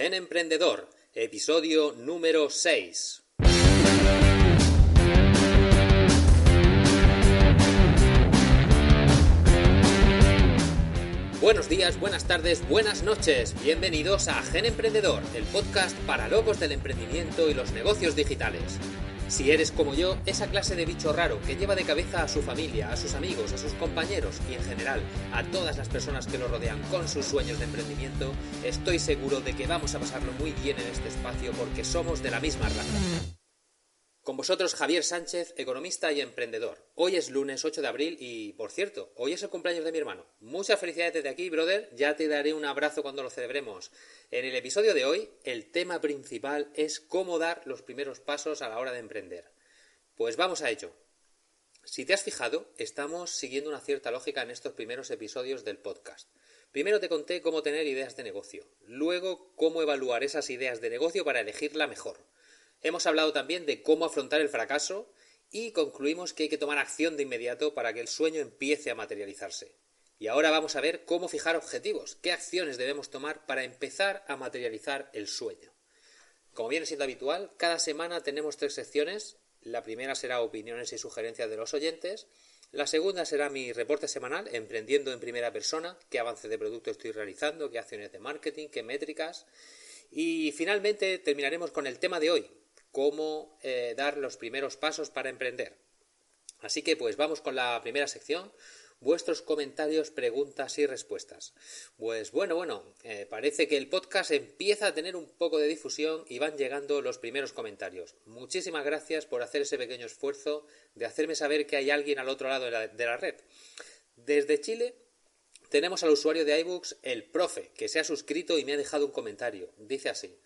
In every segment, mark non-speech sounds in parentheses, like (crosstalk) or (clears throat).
Gen Emprendedor, episodio número 6. Buenos días, buenas tardes, buenas noches. Bienvenidos a Gen Emprendedor, el podcast para locos del emprendimiento y los negocios digitales. Si eres como yo, esa clase de bicho raro que lleva de cabeza a su familia, a sus amigos, a sus compañeros y en general a todas las personas que lo rodean con sus sueños de emprendimiento, estoy seguro de que vamos a pasarlo muy bien en este espacio porque somos de la misma raza. Con vosotros Javier Sánchez, economista y emprendedor. Hoy es lunes 8 de abril y, por cierto, hoy es el cumpleaños de mi hermano. Muchas felicidades desde aquí, brother. Ya te daré un abrazo cuando lo celebremos. En el episodio de hoy, el tema principal es cómo dar los primeros pasos a la hora de emprender. Pues vamos a ello. Si te has fijado, estamos siguiendo una cierta lógica en estos primeros episodios del podcast. Primero te conté cómo tener ideas de negocio, luego cómo evaluar esas ideas de negocio para elegir la mejor. Hemos hablado también de cómo afrontar el fracaso y concluimos que hay que tomar acción de inmediato para que el sueño empiece a materializarse. Y ahora vamos a ver cómo fijar objetivos, qué acciones debemos tomar para empezar a materializar el sueño. Como viene siendo habitual, cada semana tenemos tres secciones. La primera será opiniones y sugerencias de los oyentes. La segunda será mi reporte semanal, emprendiendo en primera persona, qué avance de producto estoy realizando, qué acciones de marketing, qué métricas. Y finalmente terminaremos con el tema de hoy, cómo eh, dar los primeros pasos para emprender. Así que pues vamos con la primera sección, vuestros comentarios, preguntas y respuestas. Pues bueno, bueno, eh, parece que el podcast empieza a tener un poco de difusión y van llegando los primeros comentarios. Muchísimas gracias por hacer ese pequeño esfuerzo de hacerme saber que hay alguien al otro lado de la, de la red. Desde Chile tenemos al usuario de iBooks, el profe, que se ha suscrito y me ha dejado un comentario. Dice así.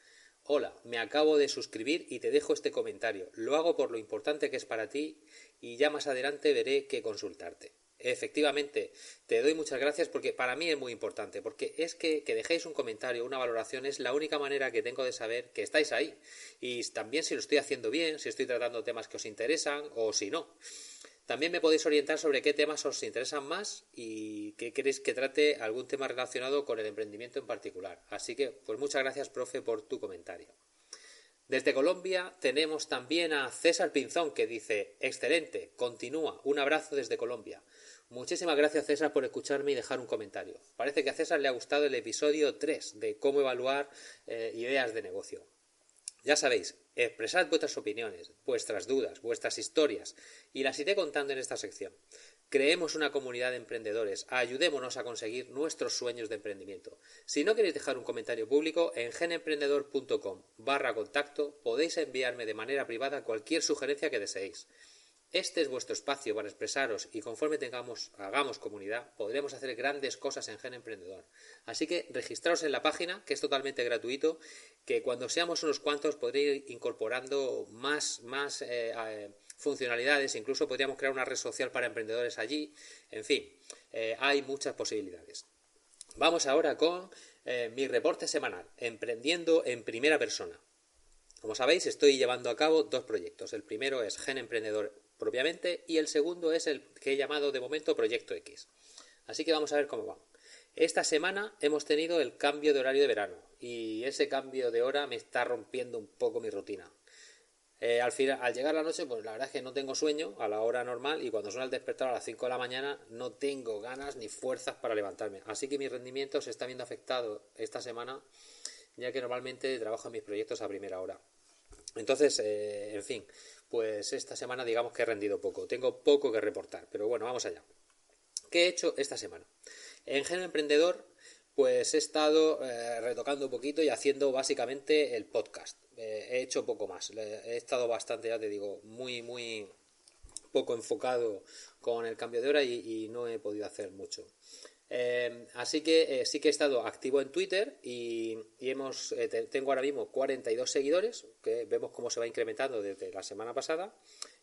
Hola, me acabo de suscribir y te dejo este comentario. Lo hago por lo importante que es para ti y ya más adelante veré qué consultarte. Efectivamente, te doy muchas gracias porque para mí es muy importante, porque es que, que dejéis un comentario, una valoración, es la única manera que tengo de saber que estáis ahí. Y también si lo estoy haciendo bien, si estoy tratando temas que os interesan o si no. También me podéis orientar sobre qué temas os interesan más y qué queréis que trate algún tema relacionado con el emprendimiento en particular. Así que, pues muchas gracias, profe, por tu comentario. Desde Colombia tenemos también a César Pinzón que dice, excelente, continúa, un abrazo desde Colombia. Muchísimas gracias César por escucharme y dejar un comentario. Parece que a César le ha gustado el episodio 3 de cómo evaluar eh, ideas de negocio. Ya sabéis, expresad vuestras opiniones, vuestras dudas, vuestras historias y las iré contando en esta sección. Creemos una comunidad de emprendedores, ayudémonos a conseguir nuestros sueños de emprendimiento. Si no queréis dejar un comentario público, en genemprendedor.com barra contacto podéis enviarme de manera privada cualquier sugerencia que deseéis. Este es vuestro espacio para expresaros y conforme tengamos, hagamos comunidad, podremos hacer grandes cosas en Gen Emprendedor. Así que registraos en la página, que es totalmente gratuito, que cuando seamos unos cuantos podréis ir incorporando más, más eh, eh, funcionalidades, incluso podríamos crear una red social para emprendedores allí. En fin, eh, hay muchas posibilidades. Vamos ahora con mi reporte semanal, emprendiendo en primera persona. Como sabéis, estoy llevando a cabo dos proyectos. El primero es Gen Emprendedor propiamente y el segundo es el que he llamado de momento Proyecto X. Así que vamos a ver cómo va. Esta semana hemos tenido el cambio de horario de verano y ese cambio de hora me está rompiendo un poco mi rutina. Eh, al, final, al llegar la noche, pues la verdad es que no tengo sueño a la hora normal y cuando suena el despertar a las 5 de la mañana no tengo ganas ni fuerzas para levantarme. Así que mi rendimiento se está viendo afectado esta semana ya que normalmente trabajo en mis proyectos a primera hora. Entonces, eh, en fin, pues esta semana digamos que he rendido poco. Tengo poco que reportar, pero bueno, vamos allá. ¿Qué he hecho esta semana? En Género Emprendedor, pues he estado eh, retocando un poquito y haciendo básicamente el podcast. Eh, he hecho poco más. He estado bastante, ya te digo, muy, muy poco enfocado con el cambio de hora y, no he podido hacer mucho. Eh, así que eh, sí que he estado activo en Twitter y, hemos eh, tengo ahora mismo 42 seguidores, que vemos cómo se va incrementando desde la semana pasada.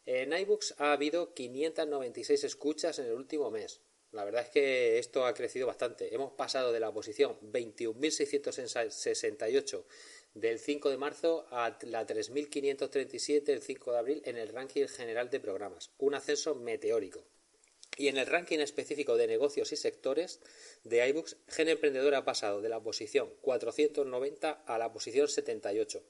En iBooks ha habido 596 escuchas en el último mes. La verdad es que esto ha crecido bastante. Hemos pasado de la posición 21.668 del 5 de marzo a la 3.537 del 5 de abril en el ranking general de programas. Un ascenso meteórico. Y en el ranking específico de negocios y sectores de iBooks, Gen Emprendedor ha pasado de la posición 490 a la posición 78.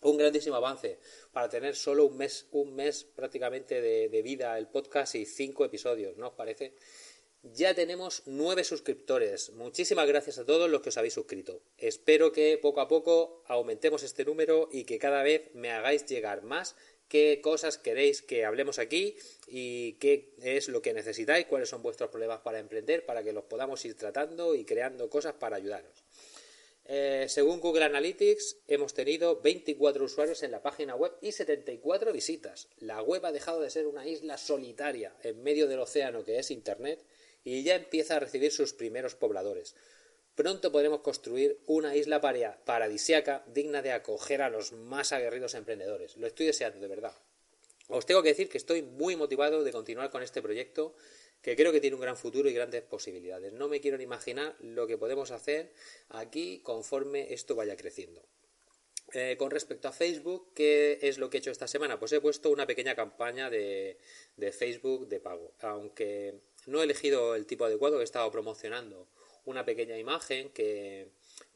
Un grandísimo avance para tener solo un mes, un mes prácticamente de, de vida el podcast y cinco episodios, ¿no os parece? Ya tenemos nueve suscriptores. Muchísimas gracias a todos los que os habéis suscrito. Espero que poco a poco aumentemos este número y que cada vez me hagáis llegar más qué cosas queréis que hablemos aquí y qué es lo que necesitáis, cuáles son vuestros problemas para emprender, para que los podamos ir tratando y creando cosas para ayudaros. Eh, según Google Analytics, hemos tenido 24 usuarios en la página web y 74 visitas. La web ha dejado de ser una isla solitaria en medio del océano que es Internet y ya empieza a recibir sus primeros pobladores. Pronto podremos construir una isla paradisiaca digna de acoger a los más aguerridos emprendedores. Lo estoy deseando, de verdad. Os tengo que decir que estoy muy motivado de continuar con este proyecto, que creo que tiene un gran futuro y grandes posibilidades. No me quiero ni imaginar lo que podemos hacer aquí conforme esto vaya creciendo. Eh, con respecto a Facebook, ¿qué es lo que he hecho esta semana? Pues he puesto una pequeña campaña de, de Facebook de pago. Aunque no he elegido el tipo adecuado, he estado promocionando una pequeña imagen que,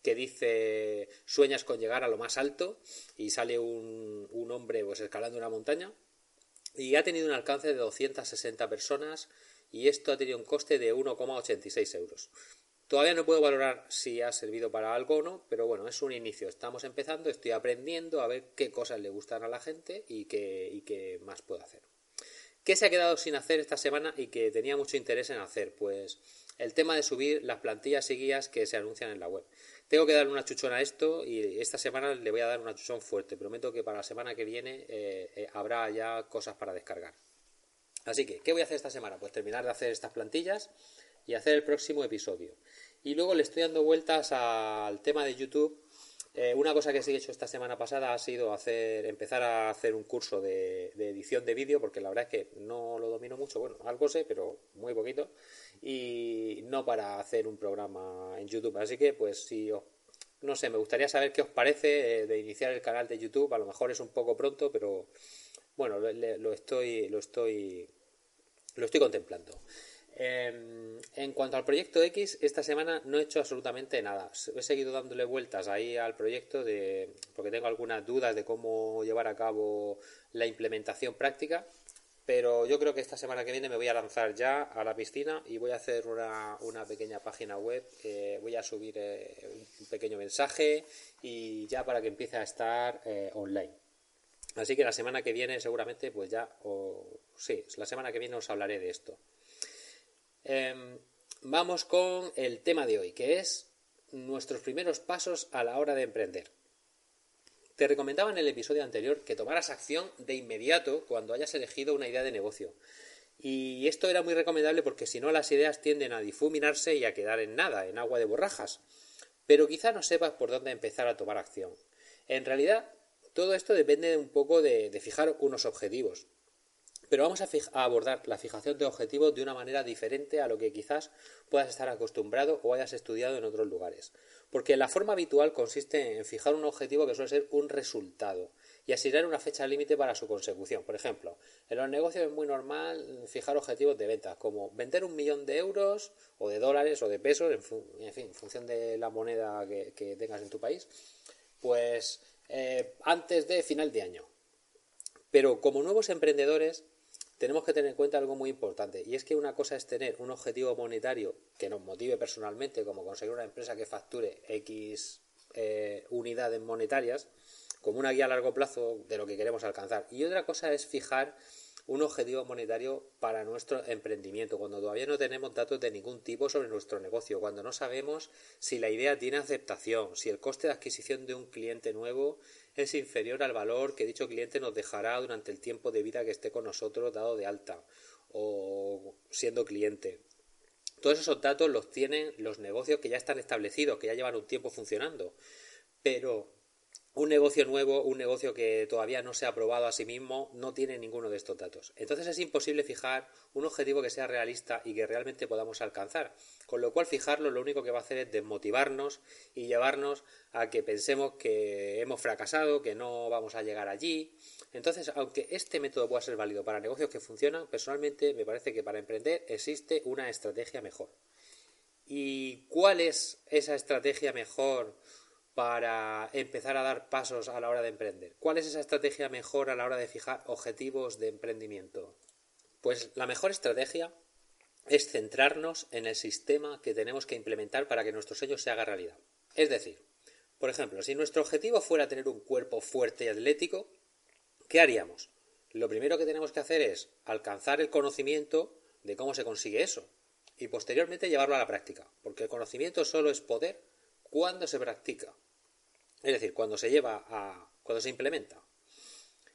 que dice sueñas con llegar a lo más alto y sale un, un hombre pues escalando una montaña y ha tenido un alcance de 260 personas y esto ha tenido un coste de 1,86 euros. Todavía no puedo valorar si ha servido para algo o no, pero bueno, es un inicio. Estamos empezando, estoy aprendiendo a ver qué cosas le gustan a la gente y qué, y qué más puedo hacer. ¿Qué se ha quedado sin hacer esta semana y que tenía mucho interés en hacer? Pues el tema de subir las plantillas y guías que se anuncian en la web. Tengo que darle una chuchón a esto y esta semana le voy a dar una chuchón fuerte. Prometo que para la semana que viene eh, eh, habrá ya cosas para descargar. Así que, ¿qué voy a hacer esta semana? Pues terminar de hacer estas plantillas y hacer el próximo episodio. Y luego le estoy dando vueltas al tema de YouTube. Eh, una cosa que sí he hecho esta semana pasada ha sido hacer, empezar a hacer un curso de, edición de vídeo, porque la verdad es que no lo domino mucho, bueno, algo sé, pero muy poquito, y no para hacer un programa en YouTube. Así que, pues, si os, no sé, me gustaría saber qué os parece eh, de iniciar el canal de YouTube. A lo mejor es un poco pronto, pero bueno, lo estoy, lo estoy, lo estoy contemplando. Em, en cuanto al proyecto X, esta semana no he hecho absolutamente nada. He seguido dándole vueltas ahí al proyecto de, porque tengo algunas dudas de cómo llevar a cabo la implementación práctica. Pero yo creo que esta semana que viene me voy a lanzar ya a la piscina y voy a hacer una, pequeña página web. Eh, voy a subir eh, un pequeño mensaje y ya para que empiece a estar eh, online. Así que la semana que viene seguramente pues ya, o sí, la semana que viene os hablaré de esto. Em, vamos con el tema de hoy, que es nuestros primeros pasos a la hora de emprender. Te recomendaba en el episodio anterior que tomaras acción de inmediato cuando hayas elegido una idea de negocio. Y esto era muy recomendable porque si no las ideas tienden a difuminarse y a quedar en nada, en agua de borrajas. Pero quizá no sepas por dónde empezar a tomar acción. En realidad, todo esto depende un poco de fijar unos objetivos. Pero vamos a, abordar la fijación de objetivos de una manera diferente a lo que quizás puedas estar acostumbrado o hayas estudiado en otros lugares. Porque la forma habitual consiste en fijar un objetivo que suele ser un resultado y asignar una fecha límite para su consecución. Por ejemplo, en los negocios es muy normal fijar objetivos de ventas, como vender un millón de euros o de dólares o de pesos, en, fin, en función de la moneda que, tengas en tu país, pues eh, antes de final de año. Pero como nuevos emprendedores tenemos que tener en cuenta algo muy importante y es que una cosa es tener un objetivo monetario que nos motive personalmente, como conseguir una empresa que facture X eh, unidades monetarias, como una guía a largo plazo de lo que queremos alcanzar. Y otra cosa es fijar un objetivo monetario para nuestro emprendimiento, cuando todavía no tenemos datos de ningún tipo sobre nuestro negocio, cuando no sabemos si la idea tiene aceptación, si el coste de adquisición de un cliente nuevo es inferior al valor que dicho cliente nos dejará durante el tiempo de vida que esté con nosotros dado de alta o siendo cliente. Todos esos datos los tienen los negocios que ya están establecidos, que ya llevan un tiempo funcionando. Pero un negocio nuevo, un negocio que todavía no se ha probado a sí mismo, no tiene ninguno de estos datos. Entonces es imposible fijar un objetivo que sea realista y que realmente podamos alcanzar. Con lo cual fijarlo lo único que va a hacer es desmotivarnos y llevarnos a que pensemos que hemos fracasado, que no vamos a llegar allí. Entonces, aunque este método pueda ser válido para negocios que funcionan, personalmente me parece que para emprender existe una estrategia mejor. ¿Y cuál es esa estrategia mejor? Para empezar a dar pasos a la hora de emprender? ¿Cuál es esa estrategia mejor a la hora de fijar objetivos de emprendimiento? Pues la mejor estrategia es centrarnos en el sistema que tenemos que implementar para que nuestro sueño se haga realidad. Es decir, por ejemplo, si nuestro objetivo fuera tener un cuerpo fuerte y atlético, ¿qué haríamos? Lo primero que tenemos que hacer es alcanzar el conocimiento de cómo se consigue eso y posteriormente llevarlo a la práctica, porque el conocimiento solo es poder cuando se practica. Es decir, cuando se lleva a. cuando se implementa.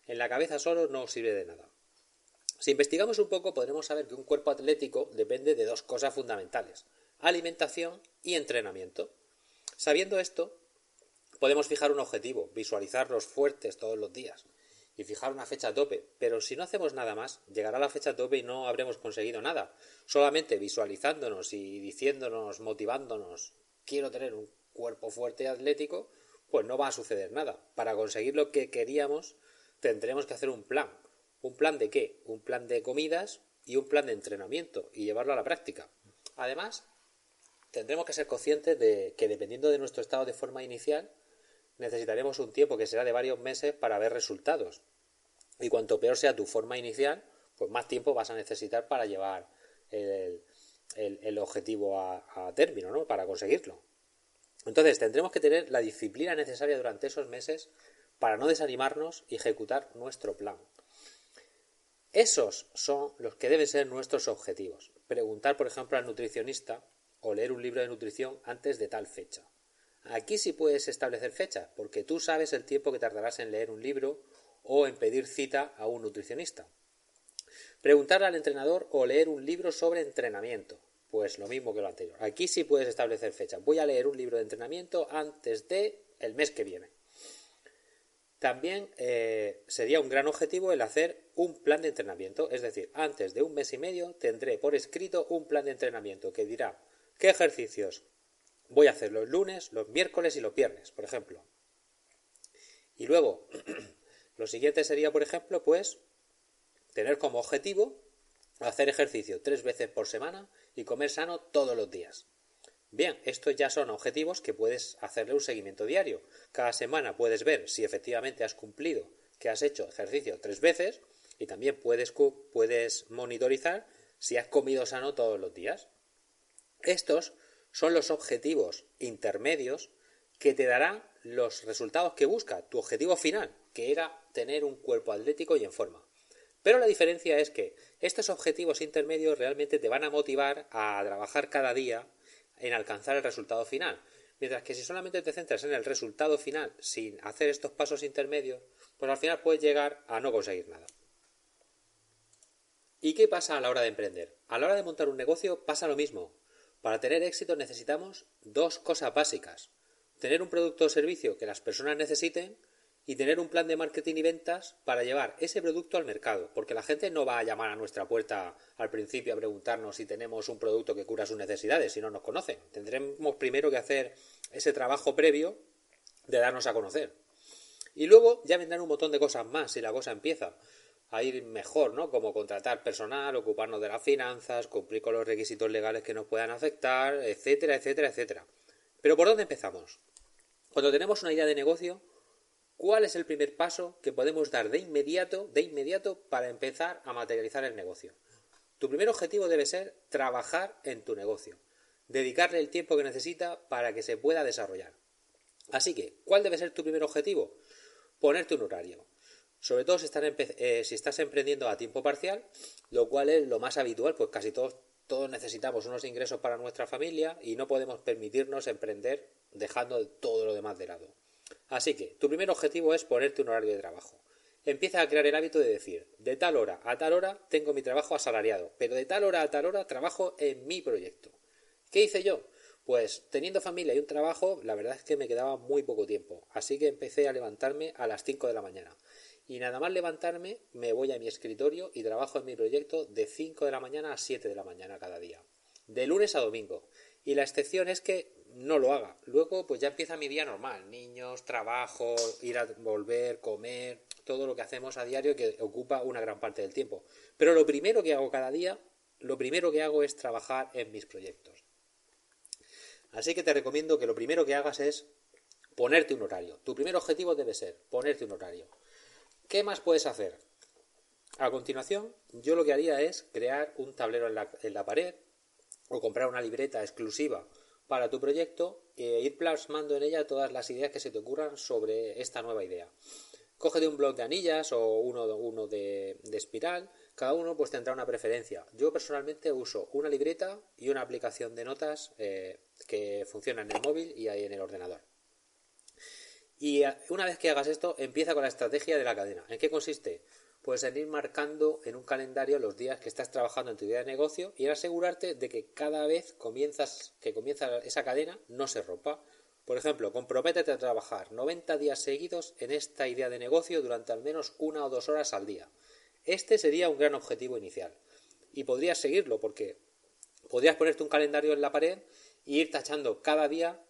En la cabeza solo no sirve de nada. Si investigamos un poco, podremos saber que un cuerpo atlético depende de dos cosas fundamentales: alimentación y entrenamiento. Sabiendo esto, podemos fijar un objetivo, visualizarlos fuertes todos los días y fijar una fecha tope, pero si no hacemos nada más, llegará la fecha tope y no habremos conseguido nada. Solamente visualizándonos y diciéndonos, motivándonos, quiero tener un cuerpo fuerte y atlético, pues no va a suceder nada. Para conseguir lo que queríamos, tendremos que hacer un plan. ¿Un plan de qué? Un plan de comidas y un plan de entrenamiento y llevarlo a la práctica. Además, tendremos que ser conscientes de que dependiendo de nuestro estado de forma inicial, necesitaremos un tiempo que será de varios meses para ver resultados. Y cuanto peor sea tu forma inicial, pues más tiempo vas a necesitar para llevar el, objetivo a, a término, ¿no? Para conseguirlo. Entonces tendremos que tener la disciplina necesaria durante esos meses para no desanimarnos y ejecutar nuestro plan. Esos son los que deben ser nuestros objetivos. Preguntar, por ejemplo, al nutricionista o leer un libro de nutrición antes de tal fecha. Aquí sí puedes establecer fecha, porque tú sabes el tiempo que tardarás en leer un libro o en pedir cita a un nutricionista. Preguntar al entrenador o leer un libro sobre entrenamiento. Pues lo mismo que lo anterior. Aquí sí puedes establecer fecha. Voy a leer un libro de entrenamiento antes de el mes que viene. También eh, sería un gran objetivo el hacer un plan de entrenamiento. Es decir, antes de un mes y medio tendré por escrito un plan de entrenamiento que dirá qué ejercicios voy a hacer los lunes, los miércoles y los viernes, por ejemplo. Y luego, (clears throat) lo siguiente sería, por ejemplo, pues tener como objetivo hacer ejercicio tres veces por semana y comer sano todos los días. Bien, estos ya son objetivos que puedes hacerle un seguimiento diario. Cada semana puedes ver si efectivamente has cumplido, que has hecho ejercicio tres veces y también puedes, puedes monitorizar si has comido sano todos los días. Estos son los objetivos intermedios que te darán los resultados que busca tu objetivo final, que era tener un cuerpo atlético y en forma. Pero la diferencia es que estos objetivos intermedios realmente te van a motivar a trabajar cada día en alcanzar el resultado final. Mientras que si solamente te centras en el resultado final sin hacer estos pasos intermedios, pues al final puedes llegar a no conseguir nada. ¿Y qué pasa a la hora de emprender? A la hora de montar un negocio pasa lo mismo. Para tener éxito necesitamos dos cosas básicas. Tener un producto o servicio que las personas necesiten y tener un plan de marketing y ventas para llevar ese producto al mercado, porque la gente no va a llamar a nuestra puerta al principio a preguntarnos si tenemos un producto que cura sus necesidades, si no nos conocen. Tendremos primero que hacer ese trabajo previo de darnos a conocer. Y luego ya vendrán un montón de cosas más si la cosa empieza a ir mejor, ¿no? Como contratar personal, ocuparnos de las finanzas, cumplir con los requisitos legales que nos puedan afectar, etcétera, etcétera, etcétera. Pero ¿por dónde empezamos? Cuando tenemos una idea de negocio, ¿Cuál es el primer paso que podemos dar de inmediato, de inmediato para empezar a materializar el negocio? Tu primer objetivo debe ser trabajar en tu negocio, dedicarle el tiempo que necesita para que se pueda desarrollar. Así que, ¿cuál debe ser tu primer objetivo? Ponerte un horario. Sobre todo si estás, eh, estás emprendiendo a tiempo parcial, lo cual es lo más habitual, pues casi todos necesitamos unos ingresos para nuestra familia y no podemos permitirnos emprender dejando todo lo demás de lado. Así que tu primer objetivo es ponerte un horario de trabajo. empieza a crear el hábito de decir, de tal hora a tal hora tengo mi trabajo asalariado, pero de tal hora a tal hora trabajo en mi proyecto. ¿Qué hice yo? Pues teniendo familia y un trabajo, la verdad es que me quedaba muy poco tiempo, así que empecé a levantarme a las 5 de la mañana. Y nada más levantarme, me voy a mi escritorio y trabajo en mi proyecto de 5 de la mañana a 7 de la mañana cada día, de lunes a domingo. Y la excepción es que no lo haga. Luego, pues ya empieza mi día normal: niños, trabajo, ir a volver, comer, todo lo que hacemos a diario que ocupa una gran parte del tiempo. Pero lo primero que hago cada día, lo primero que hago es trabajar en mis proyectos. Así que te recomiendo que lo primero que hagas es ponerte un horario. Tu primer objetivo debe ser ponerte un horario. ¿Qué más puedes hacer? A continuación, yo lo que haría es crear un tablero en la, pared o comprar una libreta exclusiva para tu proyecto e ir plasmando en ella todas las ideas que se te ocurran sobre esta nueva idea. Cógete un blog de anillas o uno, uno de, espiral, cada uno pues tendrá una preferencia. Yo personalmente uso una libreta y una aplicación de notas eh, que funciona en el móvil y ahí en el ordenador. Y eh, una vez que hagas esto, empieza con la estrategia de la cadena. ¿En qué consiste? Pues en ir marcando en un calendario los días que estás trabajando en tu idea de negocio y asegurarte de que cada vez comienzas, que comienza esa cadena no se rompa. Por ejemplo, comprométete a trabajar 90 días seguidos en esta idea de negocio durante al menos una o dos horas al día. Este sería un gran objetivo inicial. Y podrías seguirlo porque podrías ponerte un calendario en la pared e ir tachando cada día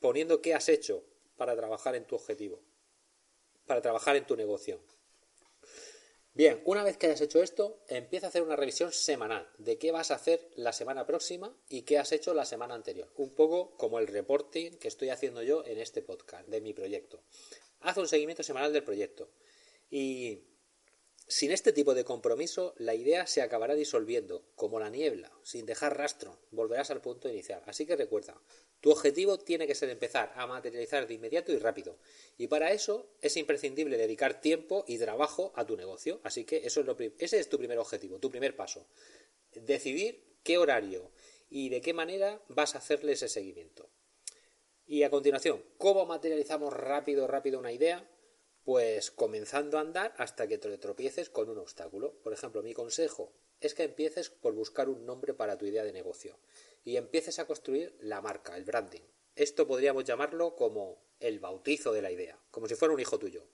poniendo qué has hecho para trabajar en tu objetivo, para trabajar en tu negocio. Bien, una vez que hayas hecho esto, empieza a hacer una revisión semanal de qué vas a hacer la semana próxima y qué has hecho la semana anterior. Un poco como el reporting que estoy haciendo yo en este podcast de mi proyecto. Haz un seguimiento semanal del proyecto. Y sin este tipo de compromiso, la idea se acabará disolviendo, como la niebla, sin dejar rastro. Volverás al punto inicial. Así que recuerda, tu objetivo tiene que ser empezar a materializar de inmediato y rápido. Y para eso es imprescindible dedicar tiempo y trabajo a tu negocio. Así que ese es tu primer objetivo, tu primer paso. Decidir qué horario y de qué manera vas a hacerle ese seguimiento. Y a continuación, ¿cómo materializamos rápido, rápido una idea? Pues comenzando a andar hasta que te tropieces con un obstáculo. Por ejemplo, mi consejo es que empieces por buscar un nombre para tu idea de negocio y empieces a construir la marca, el branding. Esto podríamos llamarlo como el bautizo de la idea, como si fuera un hijo tuyo.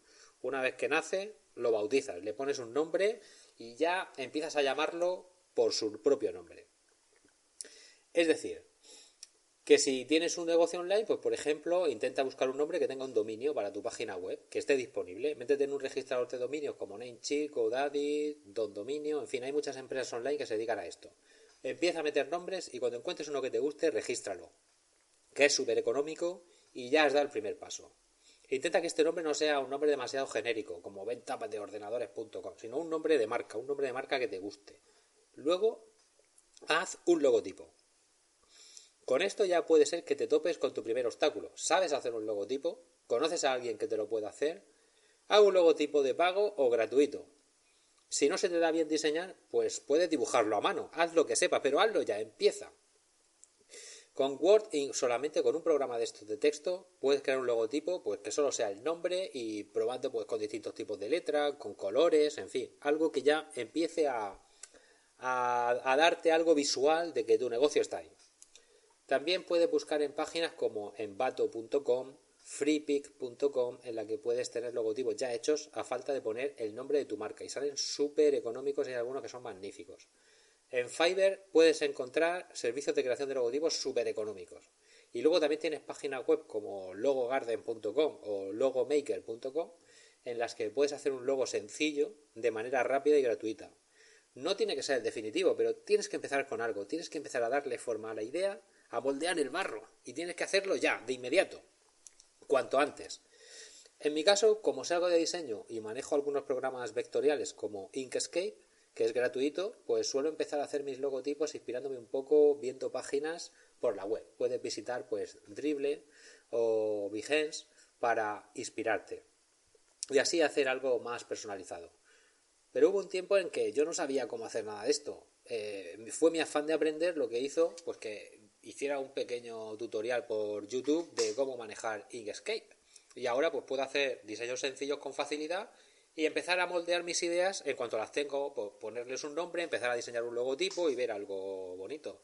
Una vez que nace, lo bautizas, le pones un nombre y ya empiezas a llamarlo por su propio nombre. Es decir, que si tienes un negocio online, pues por ejemplo, intenta buscar un nombre que tenga un dominio para tu página web, que esté disponible. Métete en un registrador de dominios como Namecheap, GoDaddy, Don Dominio, en fin, hay muchas empresas online que se dedican a esto. Empieza a meter nombres y cuando encuentres uno que te guste, regístralo, que es súper económico y ya has dado el primer paso. Intenta que este nombre no sea un nombre demasiado genérico, como venta de ordenadores.com, sino un nombre de marca, un nombre de marca que te guste. Luego, haz un logotipo. Con esto ya puede ser que te topes con tu primer obstáculo. ¿Sabes hacer un logotipo? ¿Conoces a alguien que te lo pueda hacer? Haz un logotipo de pago o gratuito. Si no se te da bien diseñar, pues puedes dibujarlo a mano. Haz lo que sepa, pero hazlo ya, empieza. Con Word y solamente con un programa de estos de texto puedes crear un logotipo pues que solo sea el nombre y probando pues con distintos tipos de letras, con colores, en fin, algo que ya empiece a, a darte algo visual de que tu negocio está ahí. También puedes buscar en páginas como envato.com, freepick.com, en la que puedes tener logotipos ya hechos a falta de poner el nombre de tu marca y salen súper económicos y hay algunos que son magníficos. En Fiverr puedes encontrar servicios de creación de logotipos súper económicos. Y luego también tienes páginas web como logogarden.com o logomaker.com en las que puedes hacer un logo sencillo de manera rápida y gratuita. No tiene que ser el definitivo, pero tienes que empezar con algo, tienes que empezar a darle forma a la idea a moldear el barro y tienes que hacerlo ya, de inmediato, cuanto antes. En mi caso, como salgo de diseño y manejo algunos programas vectoriales como Inkscape, que es gratuito, pues suelo empezar a hacer mis logotipos inspirándome un poco viendo páginas por la web. Puedes visitar pues Dribble o Behance para inspirarte y así hacer algo más personalizado. Pero hubo un tiempo en que yo no sabía cómo hacer nada de esto. Eh, fue mi afán de aprender lo que hizo pues que hiciera un pequeño tutorial por YouTube de cómo manejar Inkscape. Y ahora pues puedo hacer diseños sencillos con facilidad y empezar a moldear mis ideas en cuanto las tengo, pues ponerles un nombre, empezar a diseñar un logotipo y ver algo bonito.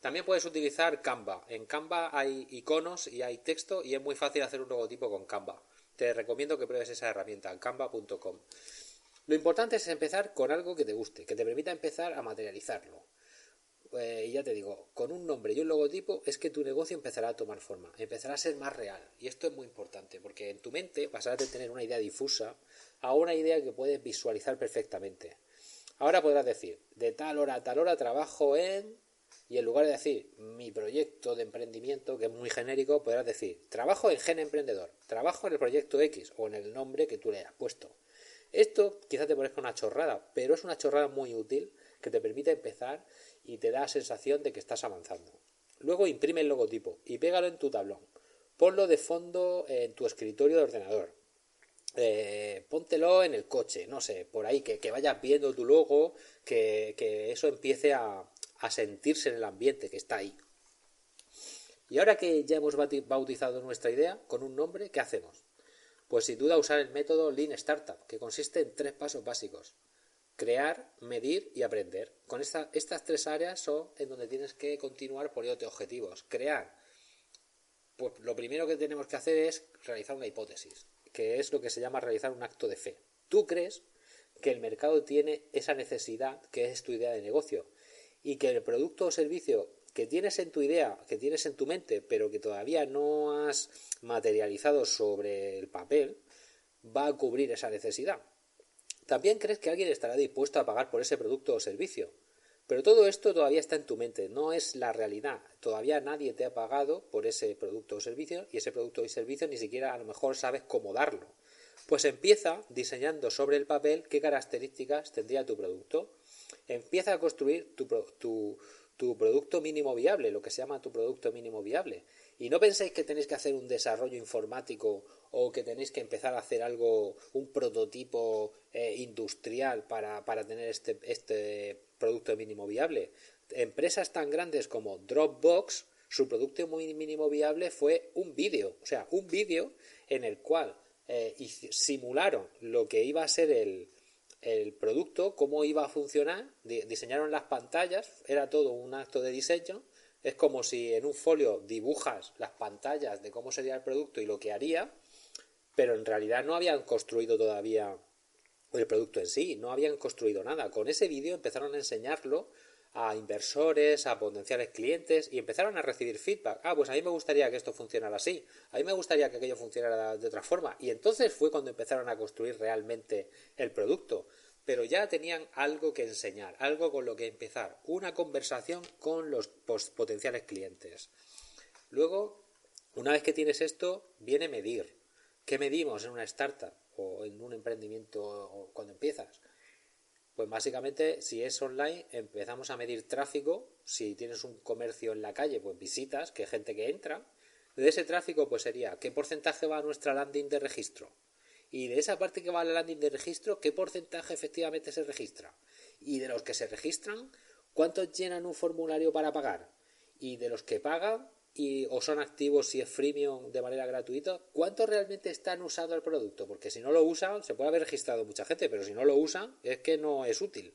También puedes utilizar Canva. En Canva hay iconos y hay texto y es muy fácil hacer un logotipo con Canva. Te recomiendo que pruebes esa herramienta, canva.com. Lo importante es empezar con algo que te guste, que te permita empezar a materializarlo. Eh, ya te digo, con un nombre y un logotipo es que tu negocio empezará a tomar forma, empezará a ser más real. Y esto es muy importante, porque en tu mente pasarás de tener una idea difusa a una idea que puedes visualizar perfectamente. Ahora podrás decir, de tal hora a tal hora trabajo en... Y en lugar de decir mi proyecto de emprendimiento, que es muy genérico, podrás decir trabajo en Gen Emprendedor, trabajo en el proyecto X o en el nombre que tú le hayas puesto. Esto quizás te parezca una chorrada, pero es una chorrada muy útil que te permite empezar y te da la sensación de que estás avanzando. Luego imprime el logotipo y pégalo en tu tablón. Ponlo de fondo en tu escritorio de ordenador. Eh, póntelo en el coche, no sé, por ahí, que, vayas viendo tu logo, que, eso empiece a, a sentirse en el ambiente que está ahí. Y ahora que ya hemos bautizado nuestra idea con un nombre, ¿qué hacemos? Pues sin duda usar el método Lean Startup, que consiste en tres pasos básicos crear, medir y aprender. Con estas tres áreas son en donde tienes que continuar poniéndote objetivos. Crear. Pues lo primero que tenemos que hacer es realizar una hipótesis, que es lo que se llama realizar un acto de fe. Tú crees que el mercado tiene esa necesidad que es tu idea de negocio y que el producto o servicio que tienes en tu idea, que tienes en tu mente, pero que todavía no has materializado sobre el papel, va a cubrir esa necesidad. También crees que alguien estará dispuesto a pagar por ese producto o servicio. Pero todo esto todavía está en tu mente, no es la realidad. Todavía nadie te ha pagado por ese producto o servicio y ese producto y servicio ni siquiera a lo mejor sabes cómo darlo. Pues empieza diseñando sobre el papel qué características tendría tu producto. Empieza a construir tu producto mínimo viable, lo que se llama tu producto mínimo viable. Y no penséis que tenéis que hacer un desarrollo informático o que tenéis que empezar a hacer algo, un prototipo eh, industrial para, para tener este, este producto mínimo viable. Empresas tan grandes como Dropbox, su producto mínimo viable fue un vídeo, o sea, un vídeo en el cual eh, simularon lo que iba a ser el, el producto, cómo iba a funcionar, diseñaron las pantallas, era todo un acto de diseño, es como si en un folio dibujas las pantallas de cómo sería el producto y lo que haría, pero en realidad no habían construido todavía el producto en sí, no habían construido nada. Con ese vídeo empezaron a enseñarlo a inversores, a potenciales clientes y empezaron a recibir feedback. Ah, pues a mí me gustaría que esto funcionara así, a mí me gustaría que aquello funcionara de otra forma. Y entonces fue cuando empezaron a construir realmente el producto. Pero ya tenían algo que enseñar, algo con lo que empezar, una conversación con los potenciales clientes. Luego, una vez que tienes esto, viene medir. ¿Qué medimos en una startup o en un emprendimiento cuando empiezas? Pues básicamente, si es online, empezamos a medir tráfico. Si tienes un comercio en la calle, pues visitas, que gente que entra. De ese tráfico, pues sería qué porcentaje va a nuestra landing de registro. Y de esa parte que va a la landing de registro, qué porcentaje efectivamente se registra. Y de los que se registran, cuántos llenan un formulario para pagar. Y de los que pagan, y, o son activos si es freemium de manera gratuita, ¿cuántos realmente están usando el producto? Porque si no lo usan, se puede haber registrado mucha gente, pero si no lo usan, es que no es útil.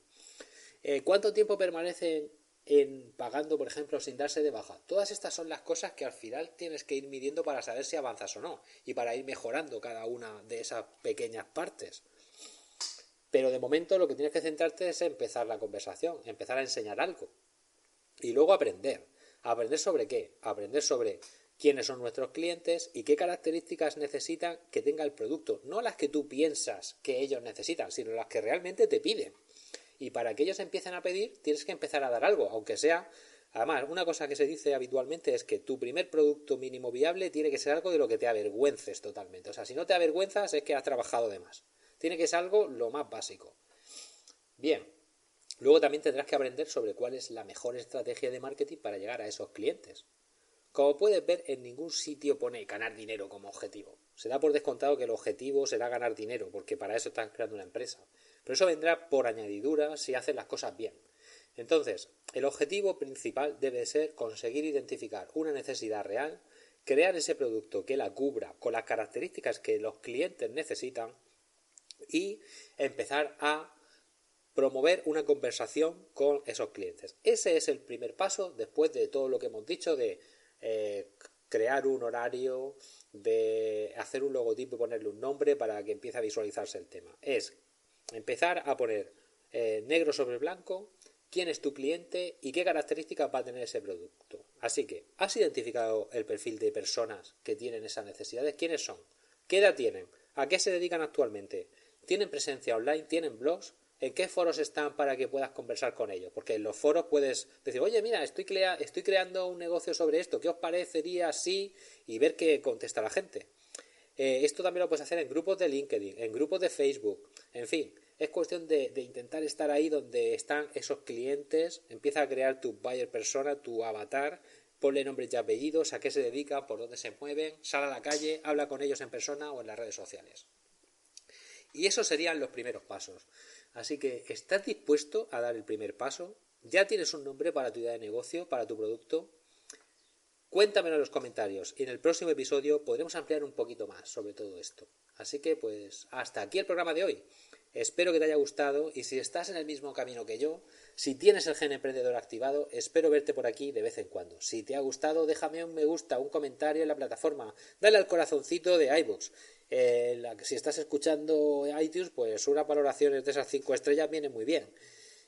Eh, ¿Cuánto tiempo permanecen en pagando, por ejemplo, sin darse de baja? Todas estas son las cosas que al final tienes que ir midiendo para saber si avanzas o no y para ir mejorando cada una de esas pequeñas partes. Pero de momento lo que tienes que centrarte es empezar la conversación, empezar a enseñar algo y luego aprender. ¿Aprender sobre qué? Aprender sobre quiénes son nuestros clientes y qué características necesitan que tenga el producto. No las que tú piensas que ellos necesitan, sino las que realmente te piden. Y para que ellos empiecen a pedir, tienes que empezar a dar algo, aunque sea... Además, una cosa que se dice habitualmente es que tu primer producto mínimo viable tiene que ser algo de lo que te avergüences totalmente. O sea, si no te avergüenzas es que has trabajado de más. Tiene que ser algo lo más básico. Bien, Luego también tendrás que aprender sobre cuál es la mejor estrategia de marketing para llegar a esos clientes. Como puedes ver, en ningún sitio pone ganar dinero como objetivo. Se da por descontado que el objetivo será ganar dinero, porque para eso estás creando una empresa. Pero eso vendrá por añadidura si haces las cosas bien. Entonces, el objetivo principal debe ser conseguir identificar una necesidad real, crear ese producto que la cubra con las características que los clientes necesitan y empezar a promover una conversación con esos clientes. Ese es el primer paso después de todo lo que hemos dicho de eh, crear un horario, de hacer un logotipo y ponerle un nombre para que empiece a visualizarse el tema. Es empezar a poner eh, negro sobre blanco quién es tu cliente y qué características va a tener ese producto. Así que, ¿has identificado el perfil de personas que tienen esas necesidades? ¿Quiénes son? ¿Qué edad tienen? ¿A qué se dedican actualmente? ¿Tienen presencia online? ¿Tienen blogs? ¿En qué foros están para que puedas conversar con ellos? Porque en los foros puedes decir, oye, mira, estoy, estoy creando un negocio sobre esto, ¿qué os parecería así? Y ver qué contesta la gente. Eh, esto también lo puedes hacer en grupos de LinkedIn, en grupos de Facebook, en fin. Es cuestión de, intentar estar ahí donde están esos clientes, empieza a crear tu buyer persona, tu avatar, ponle nombres y apellidos, a qué se dedican, por dónde se mueven, sal a la calle, habla con ellos en persona o en las redes sociales. Y esos serían los primeros pasos. Así que, ¿estás dispuesto a dar el primer paso? ¿Ya tienes un nombre para tu idea de negocio, para tu producto? Cuéntamelo en los comentarios y en el próximo episodio podremos ampliar un poquito más sobre todo esto. Así que pues hasta aquí el programa de hoy. Espero que te haya gustado y si estás en el mismo camino que yo, si tienes el gen emprendedor activado, espero verte por aquí de vez en cuando. Si te ha gustado, déjame un me gusta, un comentario en la plataforma, dale al corazoncito de iBooks. Eh, si estás escuchando iTunes, pues unas valoraciones de esas cinco estrellas viene muy bien.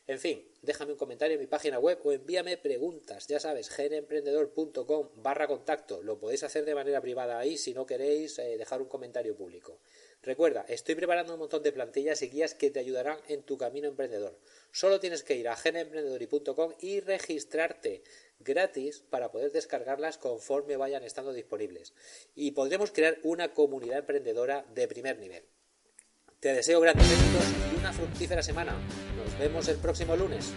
En fin, déjame un comentario en mi página web o envíame preguntas. Ya sabes, genemprendedor.com barra contacto. Lo podéis hacer de manera privada ahí si no queréis eh, dejar un comentario público. Recuerda, estoy preparando un montón de plantillas y guías que te ayudarán en tu camino emprendedor. Solo tienes que ir a genemprendedor.com y registrarte gratis para poder descargarlas conforme vayan estando disponibles. Y podremos crear una comunidad emprendedora de primer nivel. Te deseo grandes éxitos y una fructífera semana. Nos vemos el próximo lunes.